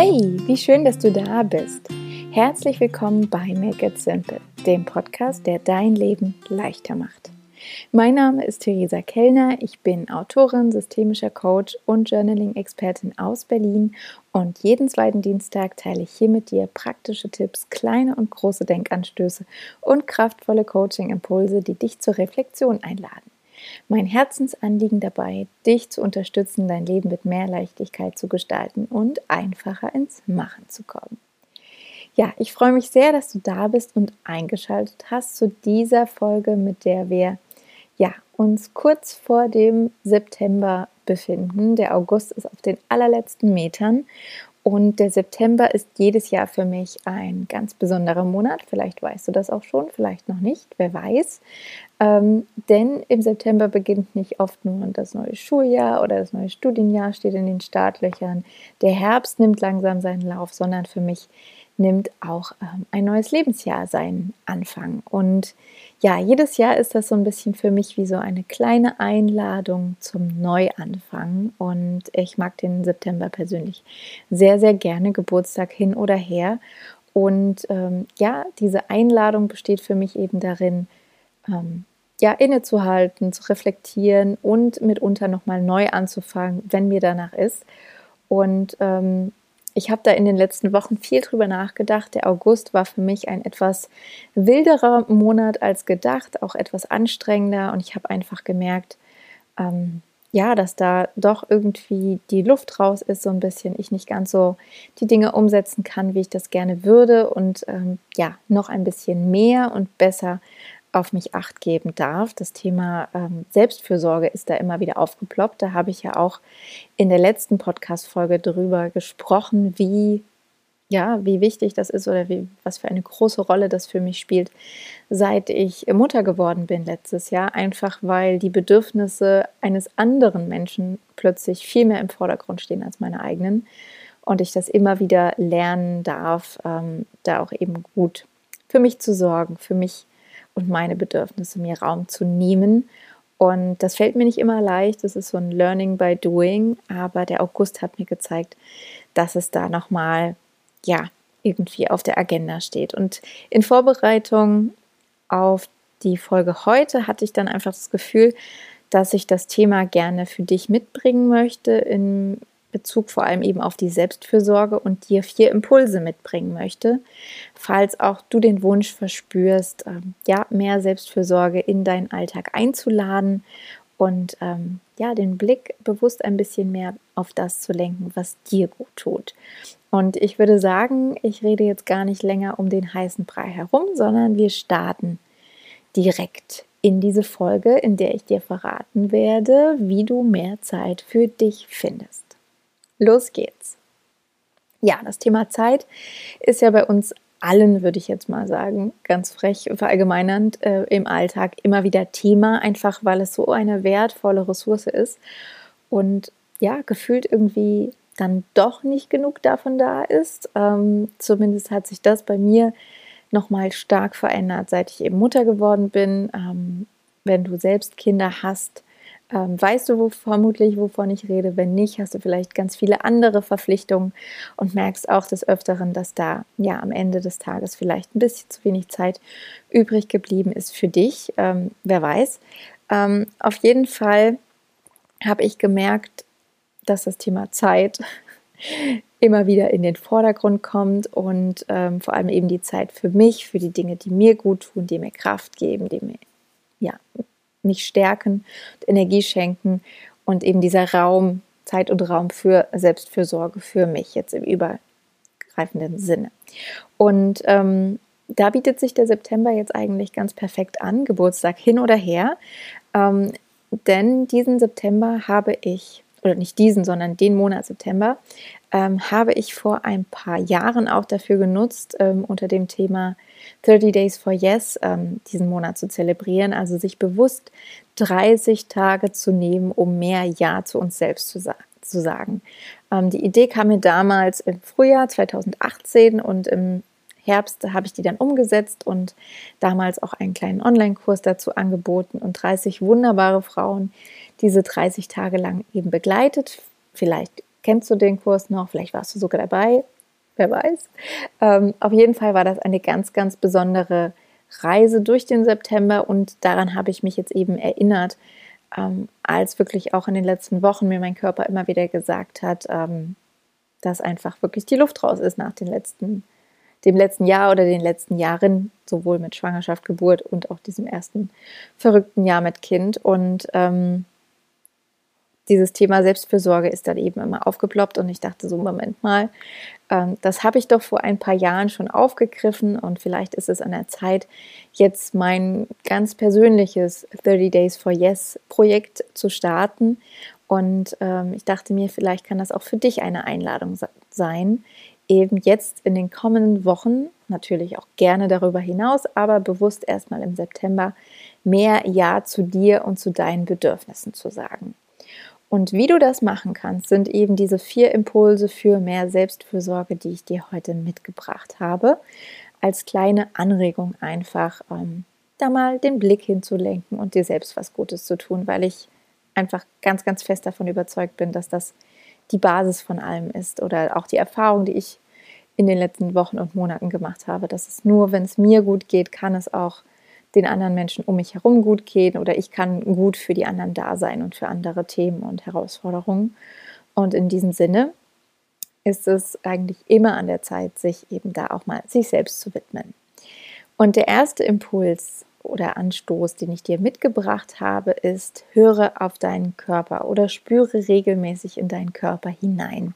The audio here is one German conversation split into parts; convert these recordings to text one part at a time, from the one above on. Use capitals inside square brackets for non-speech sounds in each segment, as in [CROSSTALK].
Hey, wie schön, dass du da bist. Herzlich willkommen bei Make It Simple, dem Podcast, der dein Leben leichter macht. Mein Name ist Theresa Kellner, ich bin Autorin, systemischer Coach und Journaling-Expertin aus Berlin und jeden zweiten Dienstag teile ich hier mit dir praktische Tipps, kleine und große Denkanstöße und kraftvolle Coaching-Impulse, die dich zur Reflexion einladen. Mein Herzensanliegen dabei, dich zu unterstützen, dein Leben mit mehr Leichtigkeit zu gestalten und einfacher ins Machen zu kommen. Ja, ich freue mich sehr, dass du da bist und eingeschaltet hast zu dieser Folge, mit der wir ja, uns kurz vor dem September befinden. Der August ist auf den allerletzten Metern und der September ist jedes Jahr für mich ein ganz besonderer Monat. Vielleicht weißt du das auch schon, vielleicht noch nicht, wer weiß. Ähm, denn im September beginnt nicht oft nur das neue Schuljahr oder das neue Studienjahr steht in den Startlöchern. Der Herbst nimmt langsam seinen Lauf, sondern für mich nimmt auch ähm, ein neues Lebensjahr seinen Anfang. Und ja, jedes Jahr ist das so ein bisschen für mich wie so eine kleine Einladung zum Neuanfang. Und ich mag den September persönlich sehr, sehr gerne, Geburtstag hin oder her. Und ähm, ja, diese Einladung besteht für mich eben darin, ähm, ja, innezuhalten, zu reflektieren und mitunter nochmal neu anzufangen, wenn mir danach ist. Und ähm, ich habe da in den letzten Wochen viel drüber nachgedacht. Der August war für mich ein etwas wilderer Monat als gedacht, auch etwas anstrengender. Und ich habe einfach gemerkt, ähm, ja, dass da doch irgendwie die Luft raus ist, so ein bisschen. Ich nicht ganz so die Dinge umsetzen kann, wie ich das gerne würde. Und ähm, ja, noch ein bisschen mehr und besser auf mich acht geben darf. Das Thema ähm, Selbstfürsorge ist da immer wieder aufgeploppt. Da habe ich ja auch in der letzten Podcast-Folge drüber gesprochen, wie ja, wie wichtig das ist oder wie, was für eine große Rolle das für mich spielt, seit ich Mutter geworden bin letztes Jahr. Einfach weil die Bedürfnisse eines anderen Menschen plötzlich viel mehr im Vordergrund stehen als meine eigenen. Und ich das immer wieder lernen darf, ähm, da auch eben gut für mich zu sorgen, für mich und meine Bedürfnisse mir Raum zu nehmen. Und das fällt mir nicht immer leicht, das ist so ein Learning by Doing, aber der August hat mir gezeigt, dass es da nochmal, ja, irgendwie auf der Agenda steht. Und in Vorbereitung auf die Folge heute hatte ich dann einfach das Gefühl, dass ich das Thema gerne für dich mitbringen möchte in Bezug vor allem eben auf die Selbstfürsorge und dir vier Impulse mitbringen möchte, falls auch du den Wunsch verspürst, ähm, ja, mehr Selbstfürsorge in deinen Alltag einzuladen und ähm, ja, den Blick bewusst ein bisschen mehr auf das zu lenken, was dir gut tut. Und ich würde sagen, ich rede jetzt gar nicht länger um den heißen Brei herum, sondern wir starten direkt in diese Folge, in der ich dir verraten werde, wie du mehr Zeit für dich findest. Los geht's. Ja, das Thema Zeit ist ja bei uns allen, würde ich jetzt mal sagen, ganz frech verallgemeinernd äh, im Alltag immer wieder Thema, einfach weil es so eine wertvolle Ressource ist und ja, gefühlt irgendwie dann doch nicht genug davon da ist. Ähm, zumindest hat sich das bei mir nochmal stark verändert, seit ich eben Mutter geworden bin. Ähm, wenn du selbst Kinder hast, ähm, weißt du wo, vermutlich, wovon ich rede? Wenn nicht, hast du vielleicht ganz viele andere Verpflichtungen und merkst auch des Öfteren, dass da ja am Ende des Tages vielleicht ein bisschen zu wenig Zeit übrig geblieben ist für dich. Ähm, wer weiß. Ähm, auf jeden Fall habe ich gemerkt, dass das Thema Zeit [LAUGHS] immer wieder in den Vordergrund kommt und ähm, vor allem eben die Zeit für mich, für die Dinge, die mir gut tun, die mir Kraft geben, die mir ja, mich stärken und Energie schenken und eben dieser Raum, Zeit und Raum für Selbstfürsorge für mich jetzt im übergreifenden Sinne. Und ähm, da bietet sich der September jetzt eigentlich ganz perfekt an, Geburtstag hin oder her. Ähm, denn diesen September habe ich, oder nicht diesen, sondern den Monat September, ähm, habe ich vor ein paar Jahren auch dafür genutzt, ähm, unter dem Thema 30 Days for Yes ähm, diesen Monat zu zelebrieren, also sich bewusst 30 Tage zu nehmen, um mehr Ja zu uns selbst zu, sa zu sagen. Ähm, die Idee kam mir damals im Frühjahr 2018 und im Herbst habe ich die dann umgesetzt und damals auch einen kleinen Online-Kurs dazu angeboten und 30 wunderbare Frauen diese 30 Tage lang eben begleitet, vielleicht kennst du den Kurs noch, vielleicht warst du sogar dabei, wer weiß. Ähm, auf jeden Fall war das eine ganz, ganz besondere Reise durch den September und daran habe ich mich jetzt eben erinnert, ähm, als wirklich auch in den letzten Wochen mir mein Körper immer wieder gesagt hat, ähm, dass einfach wirklich die Luft raus ist nach den letzten, dem letzten Jahr oder den letzten Jahren, sowohl mit Schwangerschaft, Geburt und auch diesem ersten verrückten Jahr mit Kind. Und ähm, dieses Thema Selbstfürsorge ist dann eben immer aufgeploppt und ich dachte so, Moment mal, ähm, das habe ich doch vor ein paar Jahren schon aufgegriffen und vielleicht ist es an der Zeit, jetzt mein ganz persönliches 30 Days for Yes Projekt zu starten. Und ähm, ich dachte mir, vielleicht kann das auch für dich eine Einladung sein, eben jetzt in den kommenden Wochen, natürlich auch gerne darüber hinaus, aber bewusst erstmal im September, mehr Ja zu dir und zu deinen Bedürfnissen zu sagen. Und wie du das machen kannst, sind eben diese vier Impulse für mehr Selbstfürsorge, die ich dir heute mitgebracht habe, als kleine Anregung einfach ähm, da mal den Blick hinzulenken und dir selbst was Gutes zu tun, weil ich einfach ganz, ganz fest davon überzeugt bin, dass das die Basis von allem ist oder auch die Erfahrung, die ich in den letzten Wochen und Monaten gemacht habe, dass es nur, wenn es mir gut geht, kann es auch den anderen Menschen um mich herum gut gehen oder ich kann gut für die anderen da sein und für andere Themen und Herausforderungen. Und in diesem Sinne ist es eigentlich immer an der Zeit, sich eben da auch mal sich selbst zu widmen. Und der erste Impuls oder Anstoß, den ich dir mitgebracht habe, ist, höre auf deinen Körper oder spüre regelmäßig in deinen Körper hinein.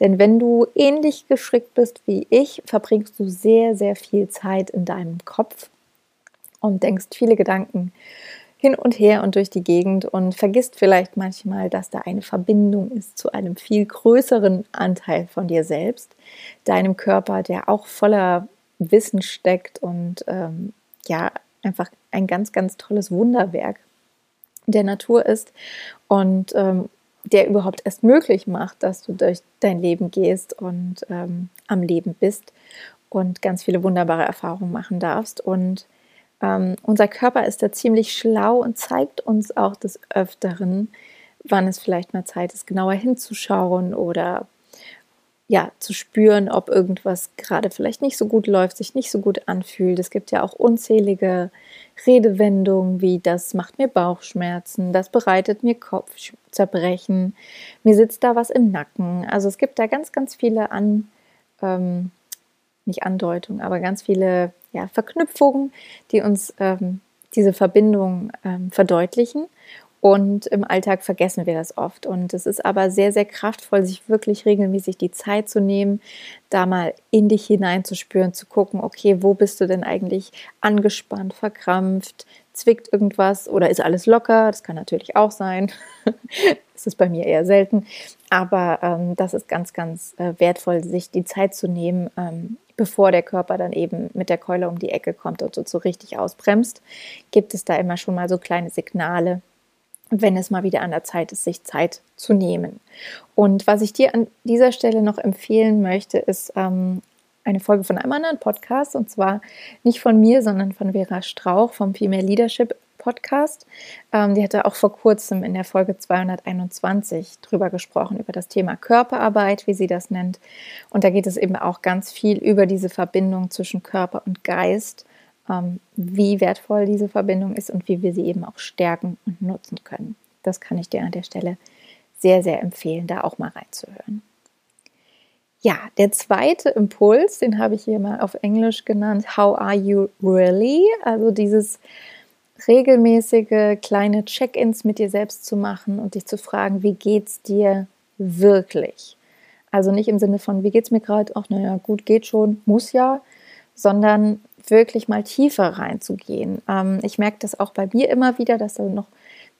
Denn wenn du ähnlich geschickt bist wie ich, verbringst du sehr, sehr viel Zeit in deinem Kopf und denkst viele Gedanken hin und her und durch die Gegend und vergisst vielleicht manchmal, dass da eine Verbindung ist zu einem viel größeren Anteil von dir selbst, deinem Körper, der auch voller Wissen steckt und ähm, ja, einfach ein ganz, ganz tolles Wunderwerk der Natur ist und ähm, der überhaupt erst möglich macht, dass du durch dein Leben gehst und ähm, am Leben bist und ganz viele wunderbare Erfahrungen machen darfst. Und ähm, unser Körper ist da ziemlich schlau und zeigt uns auch des Öfteren, wann es vielleicht mal Zeit ist, genauer hinzuschauen oder ja, zu spüren, ob irgendwas gerade vielleicht nicht so gut läuft, sich nicht so gut anfühlt. Es gibt ja auch unzählige Redewendungen wie das macht mir Bauchschmerzen, das bereitet mir Kopfzerbrechen, mir sitzt da was im Nacken. Also es gibt da ganz, ganz viele an, ähm, nicht Andeutungen, aber ganz viele ja, Verknüpfungen, die uns ähm, diese Verbindung ähm, verdeutlichen. Und im Alltag vergessen wir das oft. Und es ist aber sehr, sehr kraftvoll, sich wirklich regelmäßig die Zeit zu nehmen, da mal in dich hineinzuspüren, zu gucken, okay, wo bist du denn eigentlich angespannt, verkrampft, zwickt irgendwas oder ist alles locker? Das kann natürlich auch sein. [LAUGHS] das ist bei mir eher selten. Aber ähm, das ist ganz, ganz äh, wertvoll, sich die Zeit zu nehmen, ähm, bevor der Körper dann eben mit der Keule um die Ecke kommt und so, so richtig ausbremst, gibt es da immer schon mal so kleine Signale, wenn es mal wieder an der Zeit ist, sich Zeit zu nehmen. Und was ich dir an dieser Stelle noch empfehlen möchte, ist ähm, eine Folge von einem anderen Podcast und zwar nicht von mir, sondern von Vera Strauch vom Female Leadership Podcast. Ähm, die hatte auch vor kurzem in der Folge 221 drüber gesprochen, über das Thema Körperarbeit, wie sie das nennt. Und da geht es eben auch ganz viel über diese Verbindung zwischen Körper und Geist, wie wertvoll diese Verbindung ist und wie wir sie eben auch stärken und nutzen können. Das kann ich dir an der Stelle sehr, sehr empfehlen, da auch mal reinzuhören. Ja, der zweite Impuls, den habe ich hier mal auf Englisch genannt, How are you really? Also dieses regelmäßige kleine Check-ins mit dir selbst zu machen und dich zu fragen, wie geht's dir wirklich? Also nicht im Sinne von, wie geht's mir gerade? Ach, naja, gut, geht schon, muss ja, sondern wirklich mal tiefer reinzugehen. Ähm, ich merke das auch bei mir immer wieder, dass da noch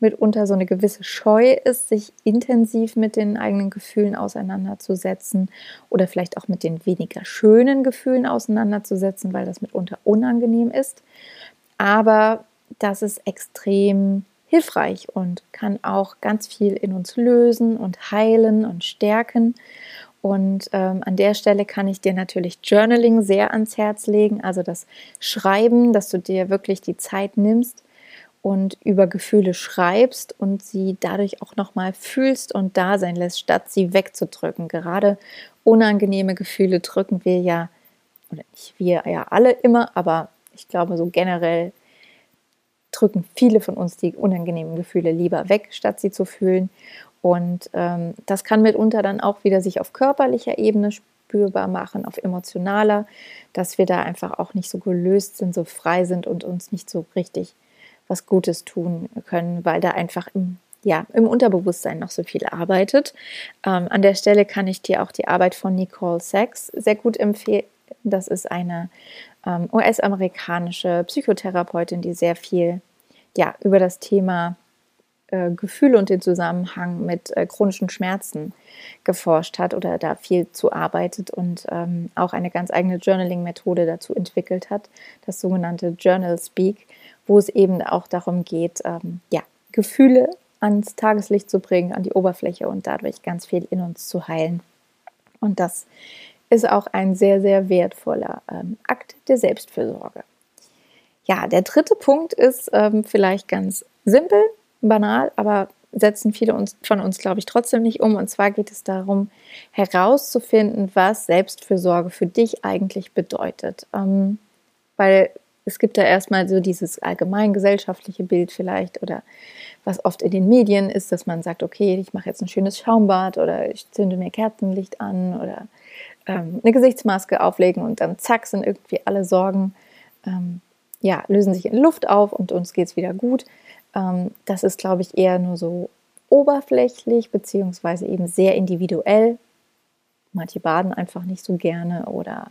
mitunter so eine gewisse Scheu ist, sich intensiv mit den eigenen Gefühlen auseinanderzusetzen oder vielleicht auch mit den weniger schönen Gefühlen auseinanderzusetzen, weil das mitunter unangenehm ist. Aber das ist extrem hilfreich und kann auch ganz viel in uns lösen und heilen und stärken. Und ähm, an der Stelle kann ich dir natürlich Journaling sehr ans Herz legen, also das Schreiben, dass du dir wirklich die Zeit nimmst und über Gefühle schreibst und sie dadurch auch nochmal fühlst und da sein lässt, statt sie wegzudrücken. Gerade unangenehme Gefühle drücken wir ja, oder nicht wir ja alle immer, aber ich glaube so generell drücken viele von uns die unangenehmen Gefühle lieber weg, statt sie zu fühlen. Und ähm, das kann mitunter dann auch wieder sich auf körperlicher Ebene spürbar machen, auf emotionaler, dass wir da einfach auch nicht so gelöst sind, so frei sind und uns nicht so richtig was Gutes tun können, weil da einfach im, ja, im Unterbewusstsein noch so viel arbeitet. Ähm, an der Stelle kann ich dir auch die Arbeit von Nicole Sachs sehr gut empfehlen. Das ist eine ähm, US-amerikanische Psychotherapeutin, die sehr viel ja, über das Thema äh, Gefühle und den Zusammenhang mit äh, chronischen Schmerzen geforscht hat oder da viel zu arbeitet und ähm, auch eine ganz eigene Journaling-Methode dazu entwickelt hat, das sogenannte Journal Speak wo es eben auch darum geht, ähm, ja, Gefühle ans Tageslicht zu bringen, an die Oberfläche und dadurch ganz viel in uns zu heilen. Und das ist auch ein sehr, sehr wertvoller ähm, Akt der Selbstfürsorge. Ja, der dritte Punkt ist ähm, vielleicht ganz simpel, banal, aber setzen viele uns, von uns, glaube ich, trotzdem nicht um. Und zwar geht es darum, herauszufinden, was Selbstfürsorge für dich eigentlich bedeutet. Ähm, weil es gibt da erstmal so dieses allgemein gesellschaftliche Bild vielleicht oder was oft in den Medien ist, dass man sagt, okay, ich mache jetzt ein schönes Schaumbad oder ich zünde mir Kerzenlicht an oder ähm, eine Gesichtsmaske auflegen und dann zack sind irgendwie alle Sorgen, ähm, ja, lösen sich in Luft auf und uns geht es wieder gut. Ähm, das ist, glaube ich, eher nur so oberflächlich beziehungsweise eben sehr individuell. Manche baden einfach nicht so gerne oder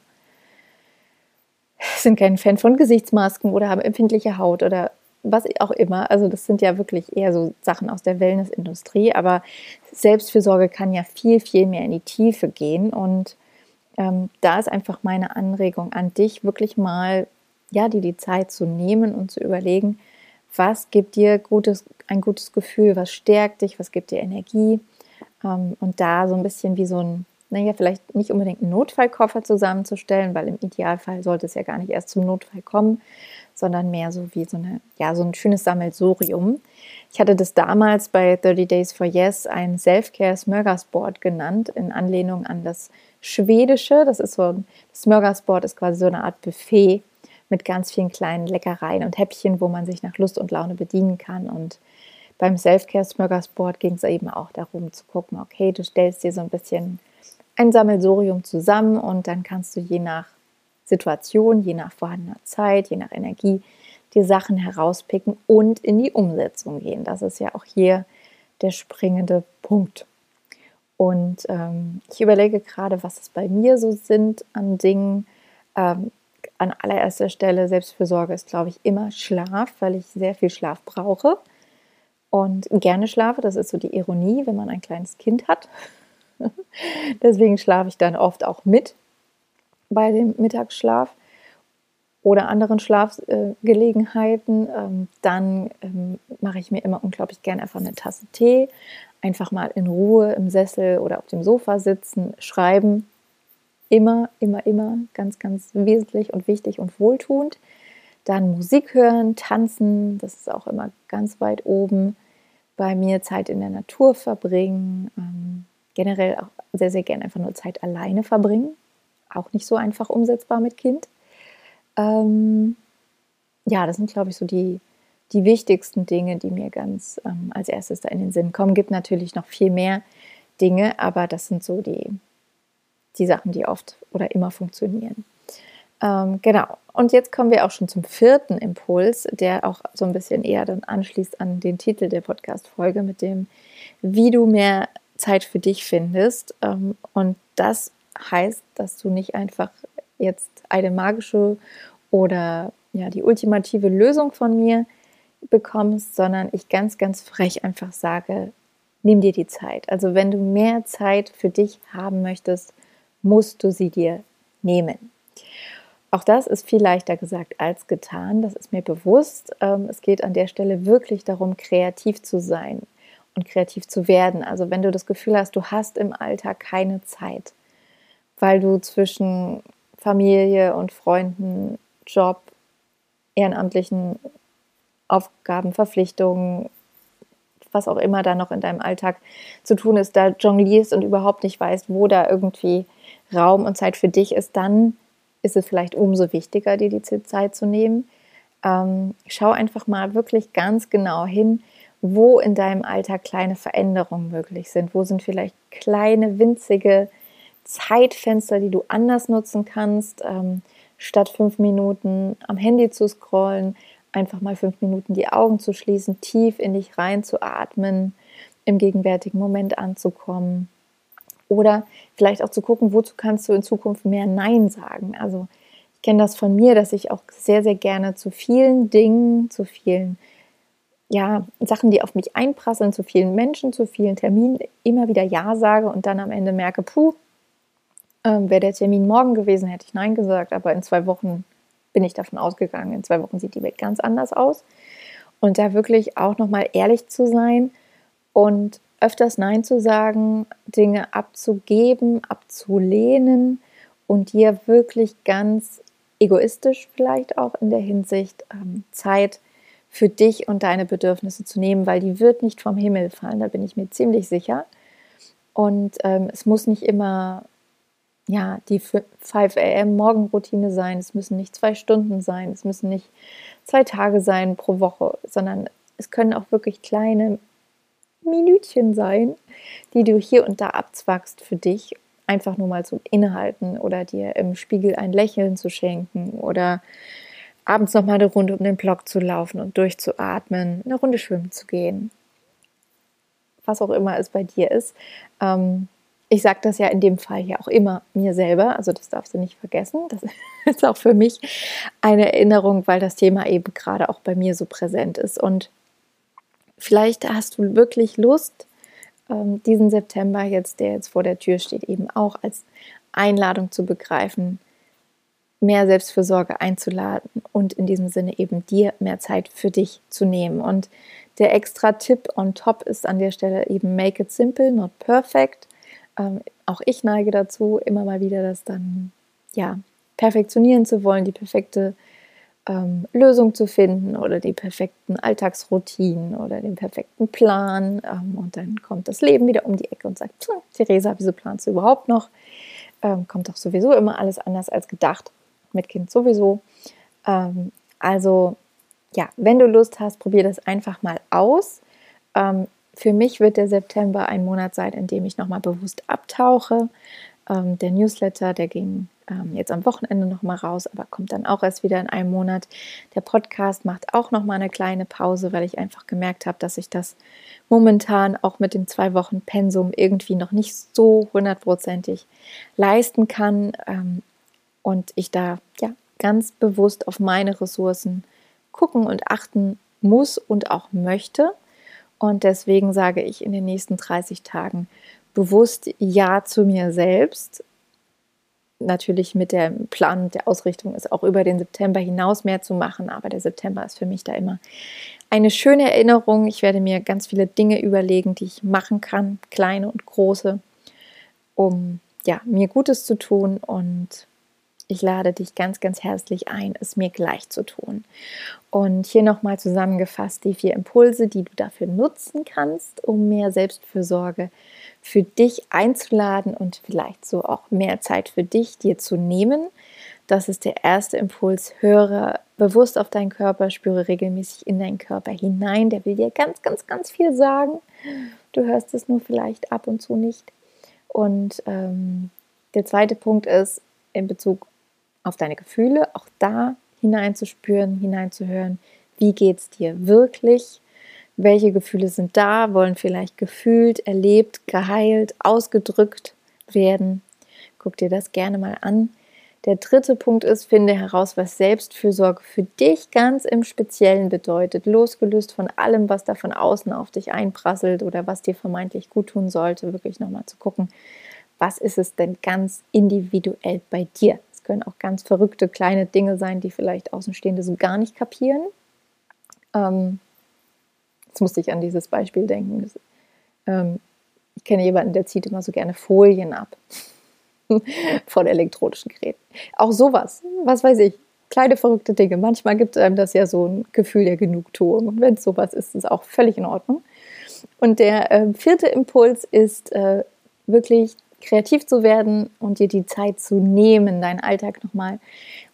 sind kein Fan von Gesichtsmasken oder haben empfindliche Haut oder was auch immer. Also das sind ja wirklich eher so Sachen aus der Wellnessindustrie. Aber Selbstfürsorge kann ja viel, viel mehr in die Tiefe gehen. Und ähm, da ist einfach meine Anregung an dich, wirklich mal ja, dir die Zeit zu nehmen und zu überlegen, was gibt dir gutes, ein gutes Gefühl, was stärkt dich, was gibt dir Energie. Ähm, und da so ein bisschen wie so ein naja, vielleicht nicht unbedingt einen Notfallkoffer zusammenzustellen, weil im Idealfall sollte es ja gar nicht erst zum Notfall kommen, sondern mehr so wie so, eine, ja, so ein schönes Sammelsurium. Ich hatte das damals bei 30 Days for Yes ein Self-Care Smörgersboard genannt, in Anlehnung an das Schwedische. Das ist so ein Smörgersboard ist quasi so eine Art Buffet mit ganz vielen kleinen Leckereien und Häppchen, wo man sich nach Lust und Laune bedienen kann. Und beim Self-Care Smörgersboard ging es eben auch darum zu gucken, okay, du stellst dir so ein bisschen ein Sammelsurium zusammen und dann kannst du je nach Situation, je nach vorhandener Zeit, je nach Energie die Sachen herauspicken und in die Umsetzung gehen. Das ist ja auch hier der springende Punkt. Und ähm, ich überlege gerade, was es bei mir so sind an Dingen. Ähm, an allererster Stelle Selbstfürsorge ist, glaube ich, immer Schlaf, weil ich sehr viel Schlaf brauche und gerne schlafe. Das ist so die Ironie, wenn man ein kleines Kind hat. [LAUGHS] Deswegen schlafe ich dann oft auch mit bei dem Mittagsschlaf oder anderen Schlafgelegenheiten. Ähm, dann ähm, mache ich mir immer unglaublich gerne einfach eine Tasse Tee, einfach mal in Ruhe im Sessel oder auf dem Sofa sitzen, schreiben. Immer, immer, immer ganz, ganz wesentlich und wichtig und wohltuend. Dann Musik hören, tanzen, das ist auch immer ganz weit oben. Bei mir Zeit in der Natur verbringen, ähm, generell auch sehr, sehr gerne einfach nur Zeit alleine verbringen. Auch nicht so einfach umsetzbar mit Kind. Ähm, ja, das sind, glaube ich, so die, die wichtigsten Dinge, die mir ganz ähm, als erstes da in den Sinn kommen. Gibt natürlich noch viel mehr Dinge, aber das sind so die, die Sachen, die oft oder immer funktionieren. Ähm, genau. Und jetzt kommen wir auch schon zum vierten Impuls, der auch so ein bisschen eher dann anschließt an den Titel der Podcast-Folge mit dem, wie du mehr Zeit für dich findest. Ähm, und das heißt, dass du nicht einfach jetzt eine magische oder ja, die ultimative Lösung von mir bekommst, sondern ich ganz, ganz frech einfach sage, nimm dir die Zeit. Also wenn du mehr Zeit für dich haben möchtest, musst du sie dir nehmen. Auch das ist viel leichter gesagt als getan, das ist mir bewusst. Ähm, es geht an der Stelle wirklich darum, kreativ zu sein, und kreativ zu werden. Also wenn du das Gefühl hast, du hast im Alltag keine Zeit, weil du zwischen Familie und Freunden, Job, ehrenamtlichen Aufgaben, Verpflichtungen, was auch immer da noch in deinem Alltag zu tun ist, da jonglierst und überhaupt nicht weißt, wo da irgendwie Raum und Zeit für dich ist, dann ist es vielleicht umso wichtiger, dir die Zeit zu nehmen. Ähm, schau einfach mal wirklich ganz genau hin, wo in deinem Alltag kleine Veränderungen möglich sind. Wo sind vielleicht kleine, winzige Zeitfenster, die du anders nutzen kannst, ähm, statt fünf Minuten am Handy zu scrollen, einfach mal fünf Minuten die Augen zu schließen, tief in dich reinzuatmen, im gegenwärtigen Moment anzukommen. Oder vielleicht auch zu gucken, wozu kannst du in Zukunft mehr Nein sagen. Also ich kenne das von mir, dass ich auch sehr, sehr gerne zu vielen Dingen, zu vielen ja, Sachen, die auf mich einprasseln, zu vielen Menschen, zu vielen Terminen immer wieder Ja sage und dann am Ende merke, puh, ähm, wäre der Termin morgen gewesen, hätte ich Nein gesagt, aber in zwei Wochen bin ich davon ausgegangen, in zwei Wochen sieht die Welt ganz anders aus. Und da wirklich auch nochmal ehrlich zu sein und öfters Nein zu sagen, Dinge abzugeben, abzulehnen und dir wirklich ganz egoistisch vielleicht auch in der Hinsicht ähm, Zeit für dich und deine Bedürfnisse zu nehmen, weil die wird nicht vom Himmel fallen, da bin ich mir ziemlich sicher. Und ähm, es muss nicht immer ja, die 5 am Morgenroutine sein. Es müssen nicht zwei Stunden sein, es müssen nicht zwei Tage sein pro Woche, sondern es können auch wirklich kleine Minütchen sein, die du hier und da abzwackst für dich, einfach nur mal zum Innehalten oder dir im Spiegel ein Lächeln zu schenken oder abends noch mal eine Runde um den Block zu laufen und durchzuatmen, eine Runde schwimmen zu gehen, was auch immer es bei dir ist. Ähm, ich sage das ja in dem Fall ja auch immer mir selber, also das darfst du nicht vergessen. Das [LAUGHS] ist auch für mich eine Erinnerung, weil das Thema eben gerade auch bei mir so präsent ist. Und vielleicht hast du wirklich Lust, ähm, diesen September jetzt, der jetzt vor der Tür steht, eben auch als Einladung zu begreifen, mehr Selbstfürsorge einzuladen und in diesem Sinne eben dir mehr Zeit für dich zu nehmen. Und der extra Tipp on top ist an der Stelle eben make it simple, not perfect. Ähm, auch ich neige dazu, immer mal wieder das dann ja perfektionieren zu wollen, die perfekte ähm, Lösung zu finden oder die perfekten Alltagsroutinen oder den perfekten Plan. Ähm, und dann kommt das Leben wieder um die Ecke und sagt, Theresa, wieso planst du überhaupt noch? Ähm, kommt doch sowieso immer alles anders als gedacht. Mit Kind sowieso. Ähm, also ja, wenn du Lust hast, probier das einfach mal aus. Ähm, für mich wird der September ein Monat sein, in dem ich nochmal bewusst abtauche. Ähm, der Newsletter, der ging ähm, jetzt am Wochenende nochmal raus, aber kommt dann auch erst wieder in einem Monat. Der Podcast macht auch nochmal eine kleine Pause, weil ich einfach gemerkt habe, dass ich das momentan auch mit dem zwei Wochen Pensum irgendwie noch nicht so hundertprozentig leisten kann ähm, und ich da ja ganz bewusst auf meine Ressourcen gucken und achten muss und auch möchte. Und deswegen sage ich in den nächsten 30 Tagen bewusst Ja zu mir selbst. Natürlich mit dem Plan, der Ausrichtung ist auch über den September hinaus mehr zu machen, aber der September ist für mich da immer eine schöne Erinnerung. Ich werde mir ganz viele Dinge überlegen, die ich machen kann, kleine und große, um ja, mir Gutes zu tun und ich lade dich ganz, ganz herzlich ein, es mir gleich zu tun. Und hier nochmal zusammengefasst die vier Impulse, die du dafür nutzen kannst, um mehr Selbstfürsorge für dich einzuladen und vielleicht so auch mehr Zeit für dich dir zu nehmen. Das ist der erste Impuls. Höre bewusst auf deinen Körper, spüre regelmäßig in deinen Körper hinein. Der will dir ganz, ganz, ganz viel sagen. Du hörst es nur vielleicht ab und zu nicht. Und ähm, der zweite Punkt ist in Bezug auf deine Gefühle, auch da hineinzuspüren, hineinzuhören, wie geht es dir wirklich, welche Gefühle sind da, wollen vielleicht gefühlt, erlebt, geheilt, ausgedrückt werden. Guck dir das gerne mal an. Der dritte Punkt ist, finde heraus, was Selbstfürsorge für dich ganz im Speziellen bedeutet, losgelöst von allem, was da von außen auf dich einprasselt oder was dir vermeintlich gut tun sollte, wirklich nochmal zu gucken, was ist es denn ganz individuell bei dir? Es können auch ganz verrückte kleine Dinge sein, die vielleicht Außenstehende so gar nicht kapieren. Ähm, jetzt musste ich an dieses Beispiel denken. Ähm, ich kenne jemanden, der zieht immer so gerne Folien ab [LAUGHS] von elektronischen Geräten. Auch sowas, was weiß ich, kleine verrückte Dinge. Manchmal gibt einem das ja so ein Gefühl der Genugtuung. Und wenn es sowas ist, ist es auch völlig in Ordnung. Und der äh, vierte Impuls ist äh, wirklich kreativ zu werden und dir die Zeit zu nehmen, deinen Alltag nochmal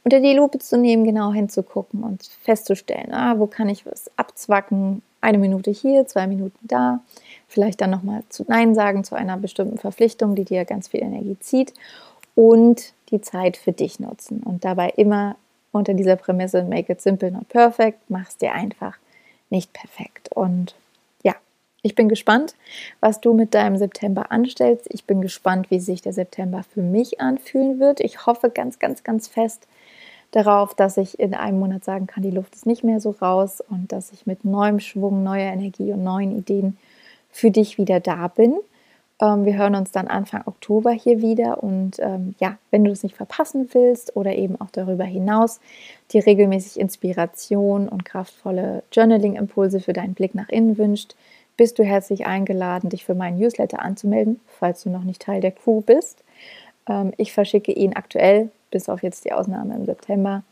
unter die Lupe zu nehmen, genau hinzugucken und festzustellen, ah, wo kann ich was abzwacken, eine Minute hier, zwei Minuten da, vielleicht dann nochmal zu Nein sagen zu einer bestimmten Verpflichtung, die dir ganz viel Energie zieht und die Zeit für dich nutzen und dabei immer unter dieser Prämisse make it simple not perfect, mach es dir einfach nicht perfekt und ich bin gespannt, was du mit deinem September anstellst. Ich bin gespannt, wie sich der September für mich anfühlen wird. Ich hoffe ganz, ganz, ganz fest darauf, dass ich in einem Monat sagen kann, die Luft ist nicht mehr so raus und dass ich mit neuem Schwung, neuer Energie und neuen Ideen für dich wieder da bin. Ähm, wir hören uns dann Anfang Oktober hier wieder und ähm, ja, wenn du es nicht verpassen willst oder eben auch darüber hinaus dir regelmäßig Inspiration und kraftvolle Journaling-Impulse für deinen Blick nach innen wünscht, bist du herzlich eingeladen, dich für meinen Newsletter anzumelden, falls du noch nicht Teil der Crew bist. Ähm, ich verschicke ihn aktuell, bis auf jetzt die Ausnahme im September,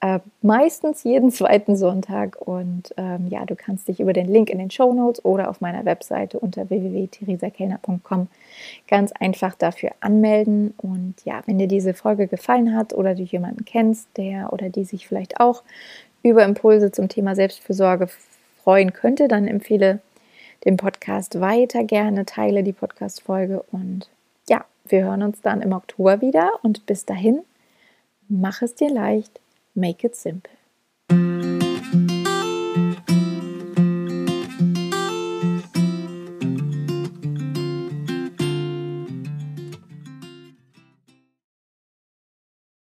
äh, meistens jeden zweiten Sonntag. Und ähm, ja, du kannst dich über den Link in den Show Notes oder auf meiner Webseite unter www.theresakellner.com ganz einfach dafür anmelden. Und ja, wenn dir diese Folge gefallen hat oder du jemanden kennst, der oder die sich vielleicht auch über Impulse zum Thema Selbstfürsorge freuen könnte, dann empfehle den Podcast weiter gerne, teile die Podcast-Folge und wir hören uns dann im Oktober wieder und bis dahin, mach es dir leicht, make it simple.